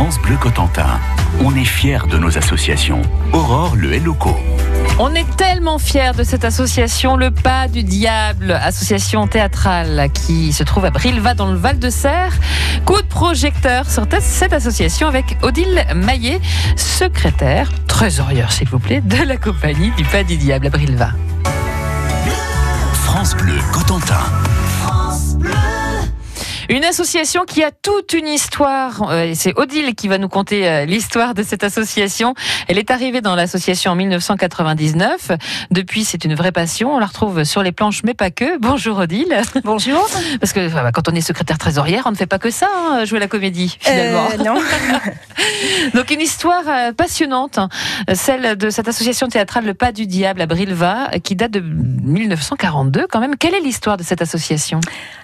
France Bleu Cotentin, on est fiers de nos associations. Aurore le Loco. On est tellement fiers de cette association, le Pas du Diable, association théâtrale qui se trouve à Brilva dans le Val de Serre. Coup de projecteur sur cette association avec Odile Maillet, secrétaire, trésorière s'il vous plaît, de la compagnie du Pas du Diable à Brilva. France Bleu Cotentin. Une association qui a toute une histoire. Euh, c'est Odile qui va nous conter euh, l'histoire de cette association. Elle est arrivée dans l'association en 1999. Depuis, c'est une vraie passion. On la retrouve sur les planches, mais pas que. Bonjour Odile. Bonjour. Parce que quand on est secrétaire trésorière, on ne fait pas que ça, hein, jouer la comédie, finalement. Euh, non. Donc une histoire passionnante, celle de cette association théâtrale Le Pas du Diable à Brilva, qui date de 1942 quand même. Quelle est l'histoire de cette association?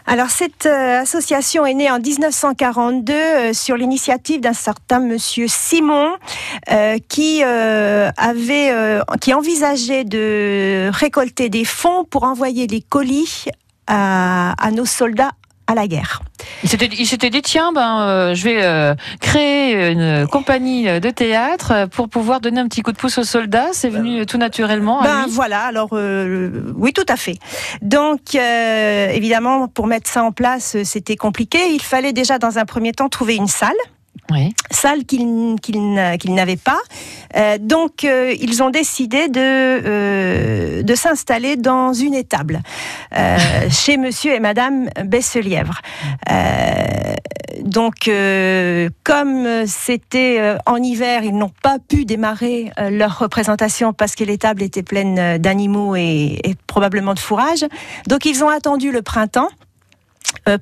Alors cette association est née en 1942 euh, sur l'initiative d'un certain monsieur Simon euh, qui euh, avait qui envisageait de récolter des fonds pour envoyer des colis à nos soldats à la guerre. Il s'était dit tiens ben je vais créer une compagnie de théâtre pour pouvoir donner un petit coup de pouce aux soldats. C'est venu tout naturellement. Ben voilà alors oui tout à fait. Donc évidemment pour mettre ça en place c'était compliqué. Il fallait déjà dans un premier temps trouver une salle. Oui. Salle qu'ils n'avaient pas. Euh, donc, euh, ils ont décidé de, euh, de s'installer dans une étable chez monsieur et madame Besselièvre. donc, comme c'était en hiver, ils n'ont pas pu démarrer leur représentation parce que l'étable était pleine d'animaux et probablement de fourrage. Donc, ils ont attendu le printemps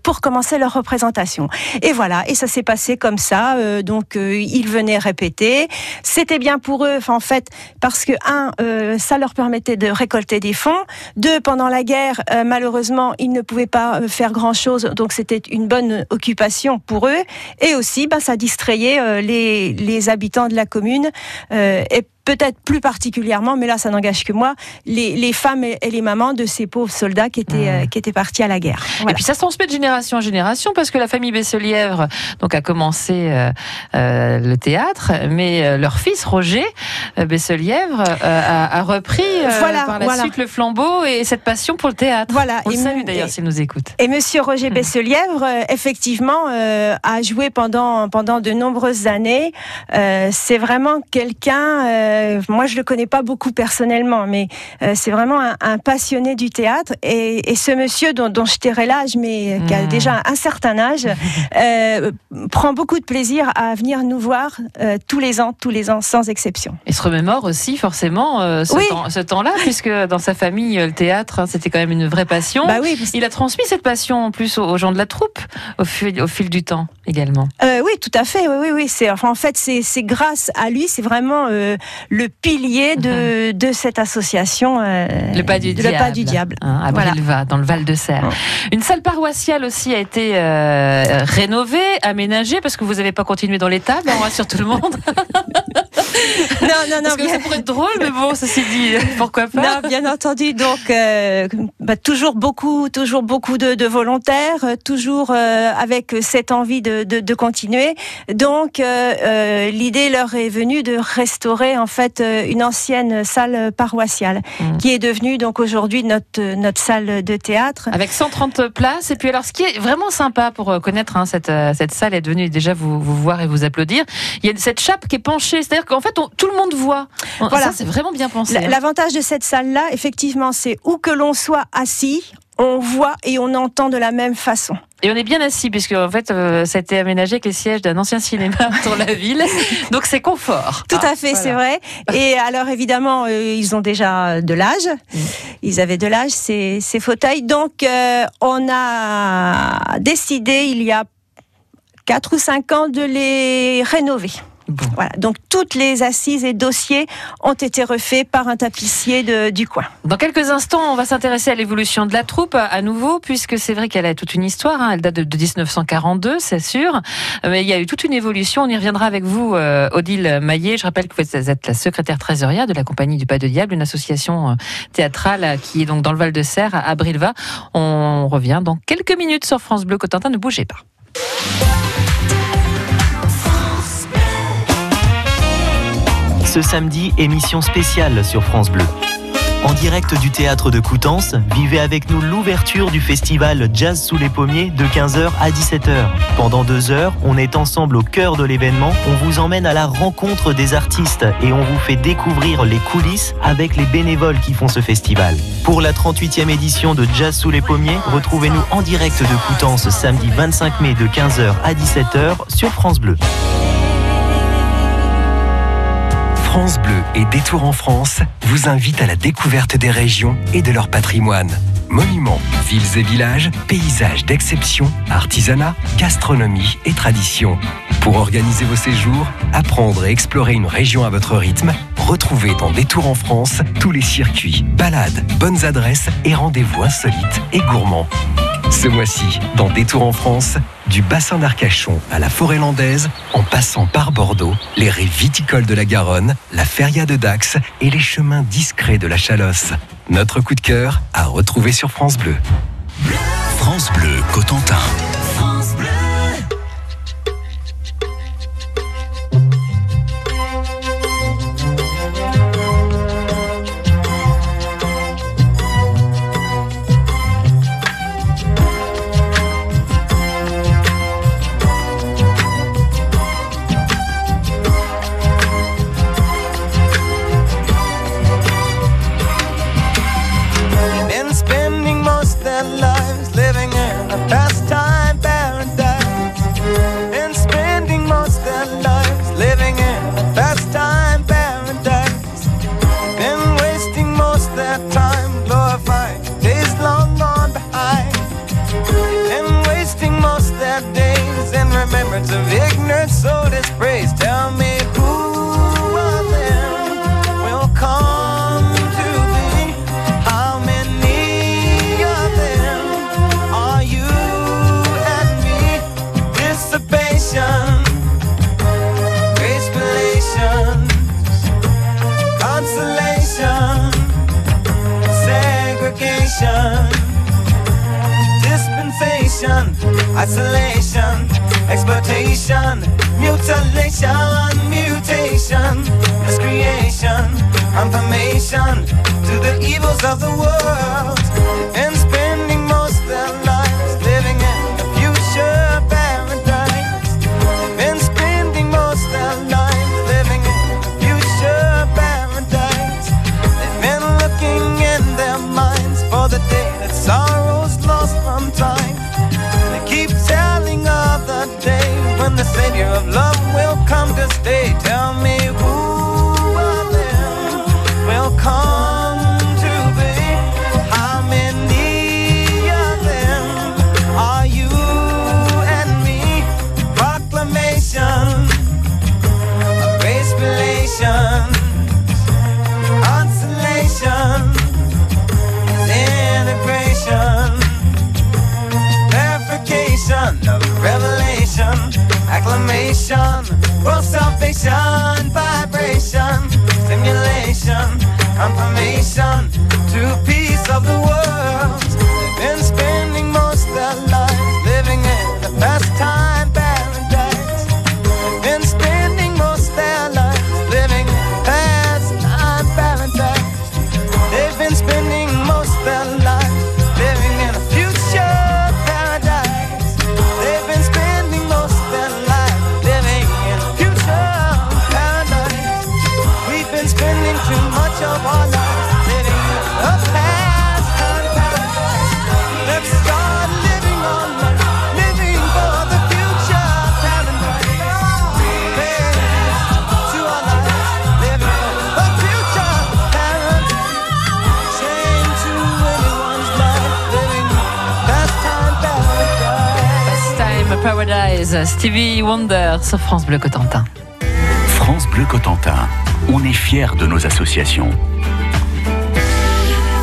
pour commencer leur représentation. Et voilà, et ça s'est passé comme ça. Euh, donc euh, ils venaient répéter. C'était bien pour eux, en fait, parce que un, ça leur permettait de récolter des fonds. Deux, pendant la guerre, malheureusement, ils ne pouvaient pas faire grand chose, donc c'était une bonne occupation pour eux. Et aussi, ben, ça distrayait les, les habitants de la commune. et peut-être plus particulièrement, mais là ça n'engage que moi, les, les, femmes et les mamans de ces pauvres soldats qui étaient, euh, qui étaient partis à la guerre. Et puis ça se transmet de génération en génération parce que la famille Besselièvre donc, a commencé euh, euh le théâtre, mais euh, leur fils Roger Besselièvre a, a, repris voilà, par la suite le flambeau et cette passion pour le théâtre. Voilà. On et salue d'ailleurs s'il nous écoute. Et monsieur Roger mmh. Besselièvre, effectivement, a joué pendant, pendant de nombreuses années. C'est vraiment quelqu'un euh, moi, je le connais pas beaucoup personnellement, mais euh, c'est vraiment un, passionné du théâtre. Et, ce monsieur dont, je tairai l'âge, mais qui a hmm. déjà un certain âge, euh, prend beaucoup de plaisir à venir nous voir tous les ans, tous les ans, sans exception. Et se remémore aussi forcément ce temps-là, puisque dans sa famille, le théâtre, hein, c'était quand même une vraie passion. Bah oui, Il a transmis cette passion en plus aux, gens de la troupe au fil, au fil du temps également. oui, tout à fait. Oui, oui, oui. C'est enfin, en fait, c'est grâce à lui, c'est vraiment le pilier de, mhm. de cette association. Euh, le pas du diable. Pas du diable. Hein, à Brilva, dans le Val de Serre. Une salle paroissiale aussi a été euh, rénovée, aménagée, parce que vous n'avez pas continué dans l'étable, on rassure tout le monde. non, non, non. Parce que ça pourrait être drôle, mais bon, ceci dit, pourquoi pas Non, bien entendu. Donc, euh, bah, toujours beaucoup, toujours beaucoup de, de volontaires, toujours avec cette envie de, de, de continuer. Donc, l'idée leur est venue de restaurer en fait euh, une ancienne salle paroissiale mmh. qui est devenue donc aujourd'hui notre notre salle de théâtre avec 130 places et puis alors ce qui est vraiment sympa pour euh, connaître hein, cette euh, cette salle est devenue déjà vous vous voir et vous applaudir il y a cette chape qui est penchée c'est-à-dire qu'en fait tout le monde voit voilà c'est vraiment bien pensé l'avantage de cette salle là effectivement c'est où que l'on soit assis on voit et on entend de la même façon. Et on est bien assis, puisque en fait, euh, ça a été aménagé avec les sièges d'un ancien cinéma dans la ville. Donc c'est confort. Tout à fait, c'est vrai. Et alors évidemment, euh, ils ont déjà de l'âge. Mm. Ils avaient de l'âge, ces, ces, fauteuils. Donc euh, on a décidé, il y a 4 ou 5 ans, de les rénover. Voilà. Donc toutes les assises et dossiers ont été refaits par un tapissier de, du coin. Dans quelques instants, on va s'intéresser à l'évolution de la troupe à nouveau, puisque c'est vrai qu'elle a toute une histoire. Hein. Elle date de, 1942, c'est sûr. Mais il y a eu toute une évolution. On y reviendra avec vous, euh, Odile Maillet. Je rappelle que vous êtes la secrétaire trésorière de la compagnie du Pas de Diable, une association euh, théâtrale qui est donc dans le Val de Serre, à Brilva. On revient dans quelques minutes sur France Bleu Cotentin. Ne bougez pas. Ce samedi, émission spéciale sur France Bleu. En direct du théâtre de Coutances, vivez avec nous l'ouverture du festival Jazz sous les pommiers de 15h à 17h. Pendant deux heures, on est ensemble au cœur de l'événement, on vous emmène à la rencontre des artistes et on vous fait découvrir les coulisses avec les bénévoles qui font ce festival. Pour la 38e édition de Jazz sous les pommiers, retrouvez-nous en direct de Coutances samedi 25 mai de 15h à 17h sur France Bleu. France Bleu et Détour en France vous invitent à la découverte des régions et de leur patrimoine. Monuments, villes et villages, paysages d'exception, artisanat, gastronomie et tradition. Pour organiser vos séjours, apprendre et explorer une région à votre rythme, retrouvez dans Détour en France tous les circuits, balades, bonnes adresses et rendez-vous insolites et gourmands. Ce mois-ci, dans Détour en France, du bassin d'Arcachon à la forêt landaise, en passant par Bordeaux, les rives viticoles de la Garonne, la feria de Dax et les chemins discrets de la Chalosse. Notre coup de cœur à retrouver sur France Bleu. France Bleu Cotentin. Of the world, acclamation, world salvation, vibration, stimulation, confirmation Stevie Wonder sur France Bleu Cotentin. France Bleu Cotentin. On est fiers de nos associations.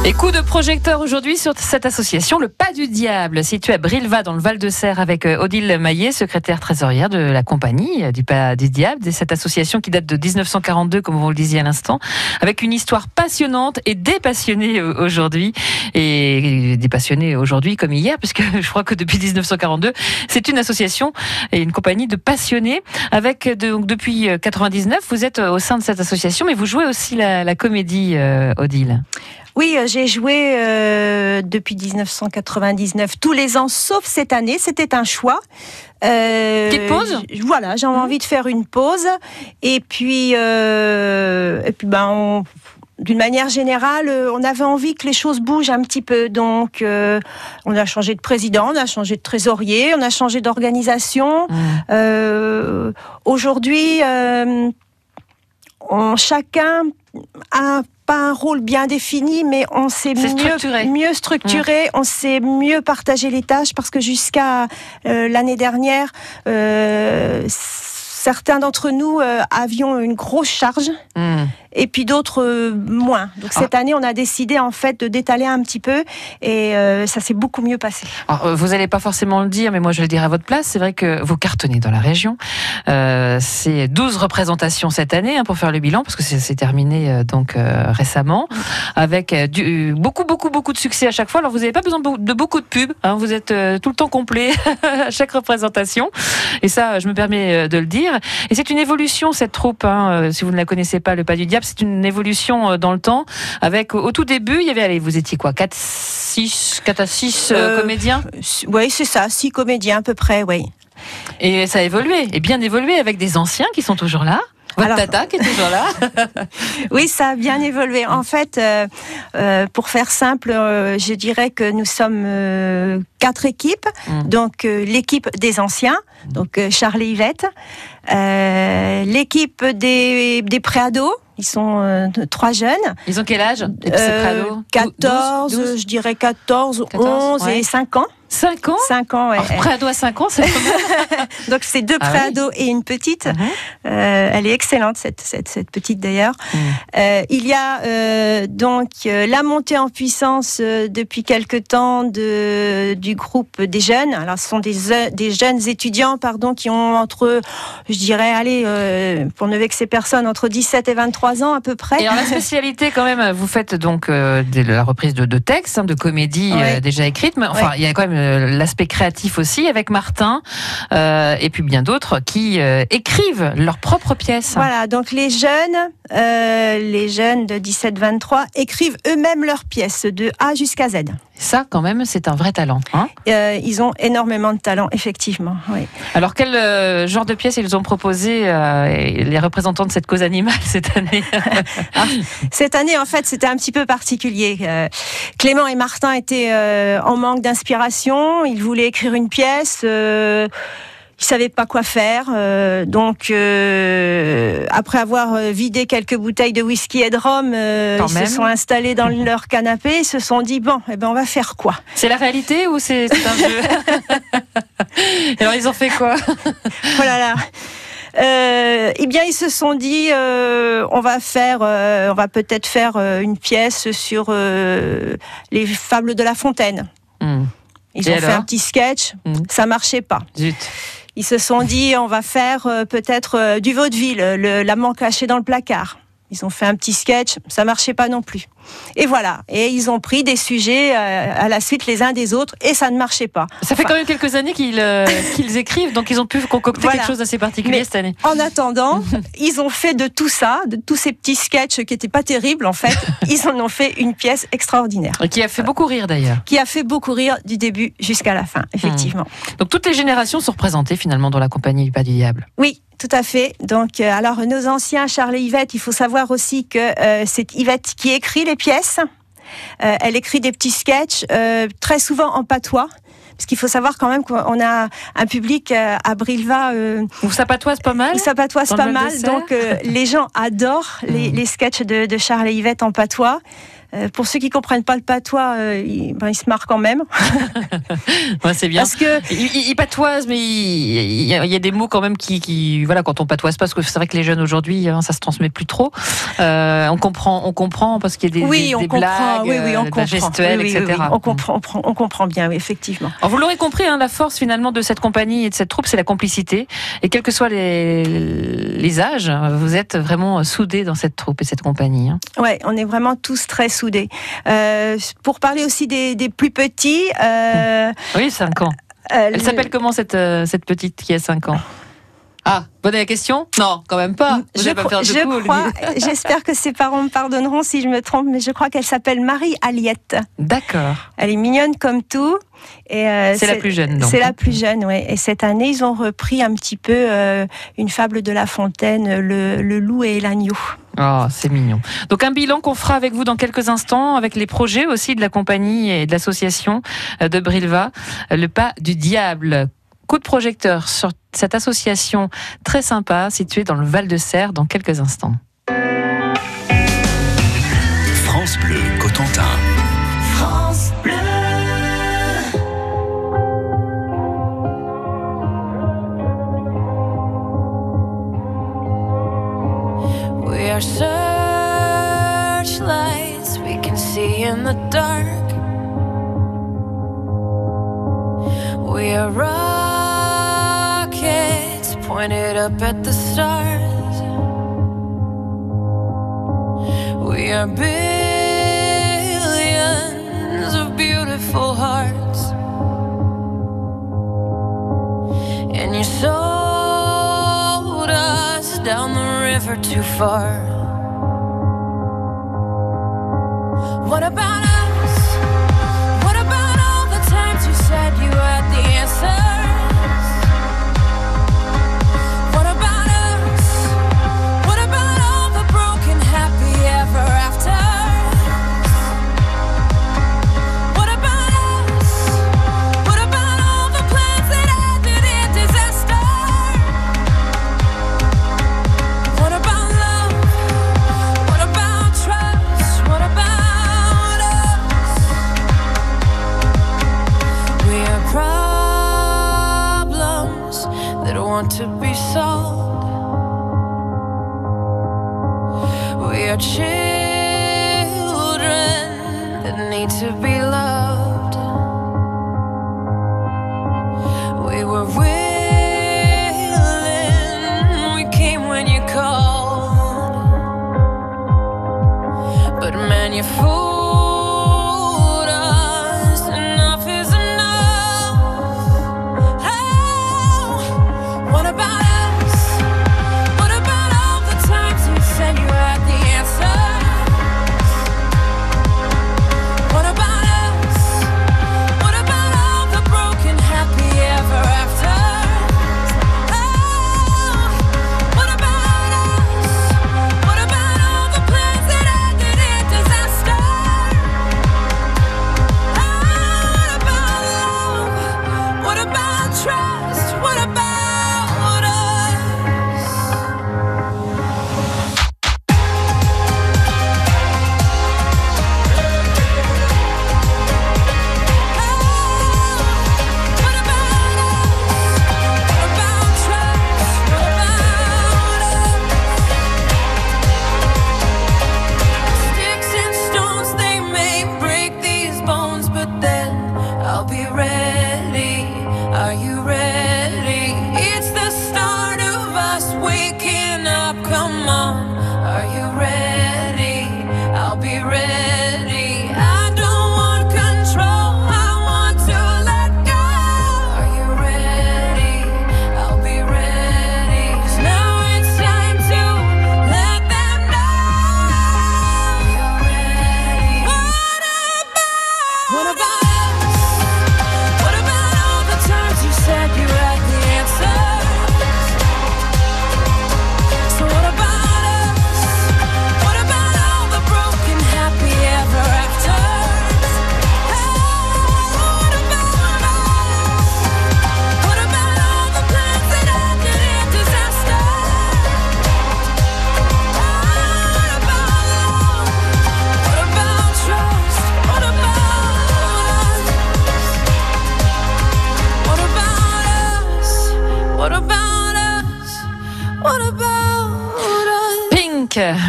Et coup de projecteur aujourd'hui sur cette association, le Pas du Diable, située à Brilva dans le Val de Serre avec euh, Odile Maillet, secrétaire trésorière de la compagnie euh, du Pas du Diable, cette association qui date de 1942, comme vous le disiez à l'instant, avec une histoire passionnante et dépassionnée euh, aujourd'hui. Et dépassionnée aujourd'hui comme hier, puisque je crois que depuis 1942, c'est une association et une compagnie de passionnés. Avec donc depuis 99, vous êtes au sein de cette association, mais vous jouez aussi la comédie, Odile. Oui, euh, j'ai joué euh, depuis 1999 tous les ans, sauf cette année. C'était un choix. Euh, Petite pause? Voilà, j'avais envie de faire une pause. Et puis, euh, et puis ben, on- d'une manière générale, on avait envie que les choses bougent un petit peu. Donc, euh, on a changé de président, on a changé de trésorier, on a changé d'organisation. Mmh. Euh, Aujourd'hui, euh, on, chacun pas un rôle bien défini, mais on s'est C'est structuré. mieux, mieux structuré, on sait mieux partager les tâches parce que jusqu'à euh, l'année dernière, euh, certains d'entre nous euh, avions une grosse charge Mmh. Et puis d'autres euh, moins. Donc Ah. cette année, on a décidé en fait de d'étaler un petit peu et euh, ça s'est beaucoup mieux passé. Alors, euh, vous n'allez pas forcément le dire, mais moi je le dirai à votre place. C'est vrai que vous cartonnez dans la région. Euh, c'est 12 représentations cette année hein, pour faire le bilan, parce que c'est terminé donc récemment, avec du, beaucoup, beaucoup, beaucoup de succès à chaque fois. Alors vous n'avez pas besoin de beau- de beaucoup de pubs. hein, vous êtes tout le temps complet à chaque représentation. Et ça, je me permets de le dire. Et c'est une évolution cette troupe. hein, si vous ne la connaissez pas, le Pas du Diable, c'est une évolution euh, dans le temps. Avec au tout début, il y avait, allez, vous étiez quoi, 4, 6, 4 à 6 Euh, comédiens Oui, c'est ça, six comédiens à peu près, oui. Et ça a évolué, et bien évolué avec des anciens qui sont toujours là. Votre Alors- tata qui est toujours là. Oui, ça a bien évolué. En fait, euh, euh, pour faire simple, euh, je dirais que nous sommes euh, quatre équipes. Mm. Donc euh, l'équipe des anciens, donc euh, Charles et Yvette, euh, l'équipe des, des préados. Ils sont euh, trois jeunes. Ils ont quel âge? Euh, préados 14, 12, 12, je dirais 14, 14, 11 ouais. et 5 ans. 5 ans 5 ans, ouais. Alors, préado à 5 ans, c'est Donc c'est deux Ah oui. préados et une petite. Mhm. Euh, elle est excellente cette, cette, cette petite d'ailleurs. Mm. Euh, il y a euh, donc la montée en puissance depuis quelque temps de, du groupe des jeunes. Alors ce sont des, des jeunes étudiants pardon qui ont entre, je dirais, allez, pour ne vexer personne, entre 17 et 23 ans à peu près. Et alors la spécialité quand même, vous faites donc de la reprise de, de textes, hein, de comédies Ouais. déjà écrites, mais enfin Ouais. il y a quand même l'aspect créatif aussi avec Martin euh, et puis bien d'autres qui euh, écrivent leurs propres pièces. Voilà, donc les jeunes, euh, les jeunes de 17-23 écrivent eux-mêmes leurs pièces de A jusqu'à Z. Ça quand même c'est un vrai talent. Hein Euh, ils ont énormément de talent, effectivement. Oui. alors quel euh, genre de pièces ils ont proposé euh, les représentants de cette cause animale cette année? Cette année, en fait, c'était un petit peu particulier. Clément et Martin étaient en manque d'inspiration. Ils voulaient écrire une pièce. Ils savaient pas quoi faire. Euh, donc, euh, après avoir euh, vidé quelques bouteilles de whisky et de rhum, euh, ils même. se sont installés dans leur canapé. Ils se sont dit bon, eh ben, on va faire quoi? C'est la réalité ou c'est un jeu? Alors ils ont fait quoi? Oh là là. Euh, eh bien, ils se sont dit, euh, on va faire, euh, on va peut-être faire une pièce sur les fables de La Fontaine. Hmm, Ils Et ont fait un petit sketch, Mm. ça marchait pas. Zut. Ils se sont dit, on va faire euh, peut-être euh, du vaudeville, le- l'amant caché dans le placard. Ils ont fait un petit sketch, ça marchait pas non plus. Et voilà. Et ils ont pris des sujets euh, à la suite les uns des autres et ça ne marchait pas. Ça fait Enfin, quand même quelques années qu'ils euh, qu'ils écrivent, donc ils ont pu concocter Voilà. quelque chose d'assez particulier Mais- cette année. En attendant, ils ont fait de tout ça, de tous ces petits sketchs qui étaient pas terribles en fait, ils en ont fait une pièce extraordinaire Et Qui a fait beaucoup rire d'ailleurs. qui a fait beaucoup rire du début jusqu'à la fin, effectivement. Donc toutes les générations sont représentées finalement dans la compagnie du Pas du Diable. Oui, tout à fait. Donc, euh, alors nos anciens Charles et Yvette, il faut savoir aussi que euh, c'est Yvette qui écrit les pièces. Euh, elle écrit des petits sketchs, très souvent en patois. Parce qu'il faut savoir quand même qu'on a un public à Brilva Vous ça patoise pas mal où ça patoise pas mal. Donc, les gens adorent les, Mm. les sketchs de, de Charles et Yvette en patois. Euh, pour ceux qui comprennent pas le patois, euh, ils, ben, ils se marrent quand même. Ouais, c'est bien. Parce que Il, il- il patoise, mais il, y a, des mots quand même qui, qui- voilà, quand on patoise pas, parce que c'est vrai que les jeunes aujourd'hui, hein, ça se transmet plus trop. Euh, on comprend, on comprend parce qu'il y a des, oui, des, on des blagues, oui, oui, on euh, comprend. gestuelle, Oui, etc. On comprend, on, prend- on comprend bien, effectivement. Alors, vous l'aurez compris, hein, la force finalement de cette compagnie et de cette troupe, c'est la complicité. Et quels que soient les, les âges, vous êtes vraiment soudés dans cette troupe et cette compagnie. hein. Ouais, on est vraiment tous très soudés. Euh, pour parler aussi des, des plus petits, euh, Oui, 5 ans. euh, Elle s'appelle comment cette, cette petite qui a 5 ans? Ah, bonne la question Non, quand même pas. Vous Je, pas de je coup, crois, j'espère que ses parents me pardonneront si je me trompe, mais je crois qu'elle s'appelle Marie Aliette. D'accord. Elle est mignonne comme tout. Et euh, C'est la plus jeune, donc. C'est la plus jeune, oui. Et cette année, ils ont repris un petit peu euh, une fable de La Fontaine, le, le loup et l'agneau. Oh, c'est mignon. Donc un bilan qu'on fera avec vous dans quelques instants, avec les projets aussi de la compagnie et de l'association euh, de Brilva, le pas du diable. Coup de projecteur sur cette association très sympa située dans le Val de Serre dans quelques instants. France Bleu Cotentin. France Bleu. We are searchlights we can see in the dark. We are pointed up at the stars. We are billions of beautiful hearts. And you sold us down the river too far.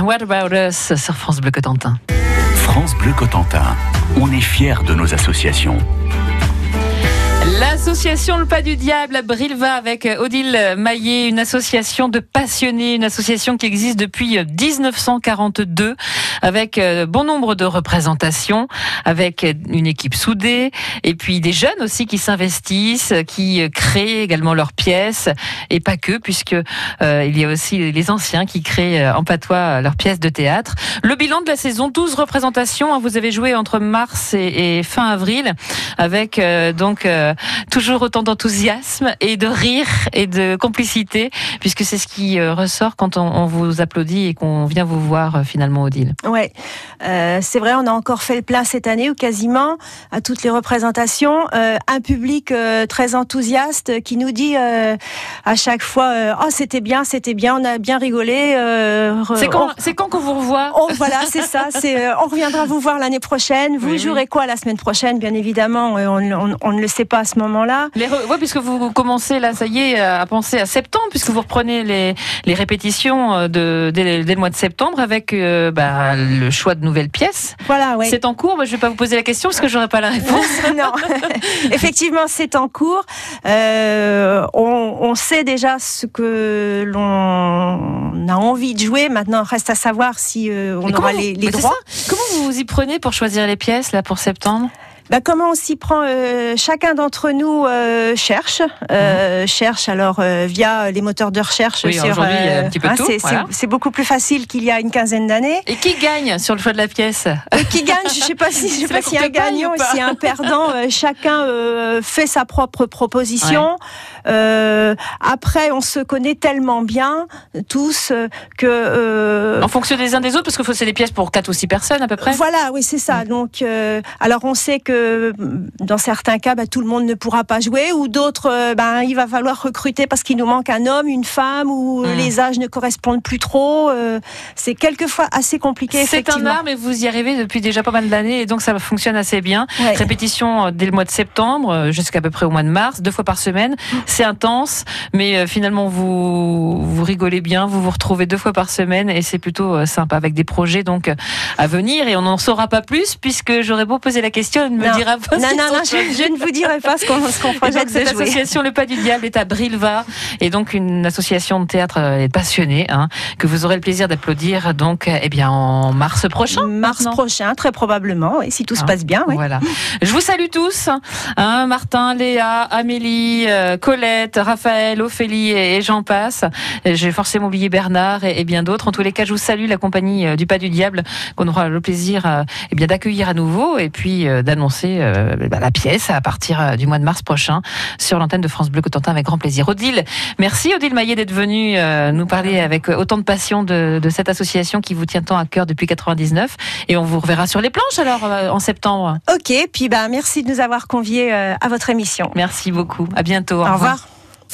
What About Us? Sur France Bleu Cotentin. France Bleu Cotentin, on est fiers de nos associations. L'association Le Pas du Diable à Brilva avec Odile Maillet, une association de passionnés, une association qui existe depuis 1942 avec euh, bon nombre de représentations, avec une équipe soudée et puis des jeunes aussi qui s'investissent, qui créent également leurs pièces et pas que puisque euh, il y a aussi les anciens qui créent euh, en patois leurs pièces de théâtre. Le bilan de la saison, 12 représentations, hein, vous avez joué entre mars et, fin avril avec euh, donc euh, toujours autant d'enthousiasme et de rire et de complicité, puisque c'est ce qui euh, ressort quand on, on vous applaudit et qu'on vient vous voir euh, finalement, Odile. Ouais, Euh, c'est vrai, on a encore fait le plein cette année ou quasiment à toutes les représentations. Euh, un public euh, très enthousiaste qui nous dit euh, à chaque fois euh, oh c'était bien, c'était bien, on a bien rigolé. euh, C'est quand, on- qu'on vous revoit? Voilà, c'est ça. Euh, on reviendra vous voir l'année prochaine. Vous Oui, oui. jouerez quoi la semaine prochaine? Bien évidemment, euh, on, on- on ne le sait pas à ce moment-là. ouais, puisque vous commencez là, ça y est, à penser à septembre, puisque vous reprenez les, les répétitions euh, de, dès, dès le mois de septembre avec euh, bah, le choix de nouvelles pièces. Voilà, ouais. C'est en cours, moi, je vais pas vous poser la question parce que j'aurai pas la réponse. non, effectivement, c'est en cours. Euh, on, on sait déjà ce que l'on a envie de jouer. Maintenant, reste à savoir si euh, on Mais aura les, les droits. Comment vous vous y prenez pour choisir les pièces là pour septembre? Bah, comment on s'y prend euh, Chacun d'entre nous euh, cherche, euh, cherche alors euh, via les moteurs de recherche. Mhm. Oui, sur, euh, aujourd'hui, il y a un petit peu tout, c'est, voilà. beaucoup plus facile qu'il y a une quinzaine d'années. Et qui gagne sur le choix de la pièce? Et qui gagne Je sais pas si je sais pas s'il y a un gagnant s'il y a un perdant. Euh, chacun euh, fait sa propre proposition. Euh, après, on se connaît tellement bien tous euh, que euh, En fonction des uns des autres, parce que faut- c'est des pièces pour 4 ou 6 personnes à peu près. Voilà, oui, c'est ça. Donc, euh, alors on sait que mm, dans certains cas, bah, tout le monde ne pourra pas jouer, ou d'autres, euh, ben, il va falloir recruter parce qu'il nous manque un homme, une femme, ou euh, Mm. les âges ne correspondent plus trop. euh, c'est quelquefois assez compliqué. C'est un art, mais vous y arrivez depuis déjà pas mal d'années et donc ça fonctionne assez bien. Ouais. Répétition euh, dès le mois de septembre euh, jusqu'à peu près au mois de mars, deux fois par semaine. C'est intense, mais euh, finalement vous vous rigolez bien, vous vous retrouvez deux fois par semaine et c'est plutôt euh, sympa avec des projets donc euh, à venir et on n'en saura pas plus puisque j'aurais beau poser la question, me Non. dira pas. Non, ce non, qu'ils non, ont choisi. je, je ne vous dirai pas ce qu'on donc, projette de cette jouer. association Le Pas du Diable est à Brilva et donc une association de théâtre euh, passionnée hein, que vous aurez le plaisir d'applaudir donc eh bien en mars prochain. Mars prochain, très probablement, et si tout se Hein, passe bien. oui. Voilà. Je vous salue tous. Hein, Martin, Léa, Amélie, euh, Colette, Raphaël, Ophélie et, et j'en passe. J'ai forcément oublié Bernard et, et bien d'autres. En tous les cas, je vous salue la compagnie euh, du Pas du Diable qu'on aura le plaisir euh, eh bien d'accueillir à nouveau et puis euh, d'annoncer euh, bah, la pièce à partir euh, du mois de mars prochain sur l'antenne de France Bleu Cotentin avec grand plaisir. Odile, merci Odile Maillet d'être venue euh, nous parler avec autant de passion de, de cette association qui vous tient tant à cœur depuis 99 et on vous reverra sur les planches alors euh, en septembre. Ok, puis bah, merci de nous avoir conviés à votre émission. Merci beaucoup. À bientôt. Au revoir.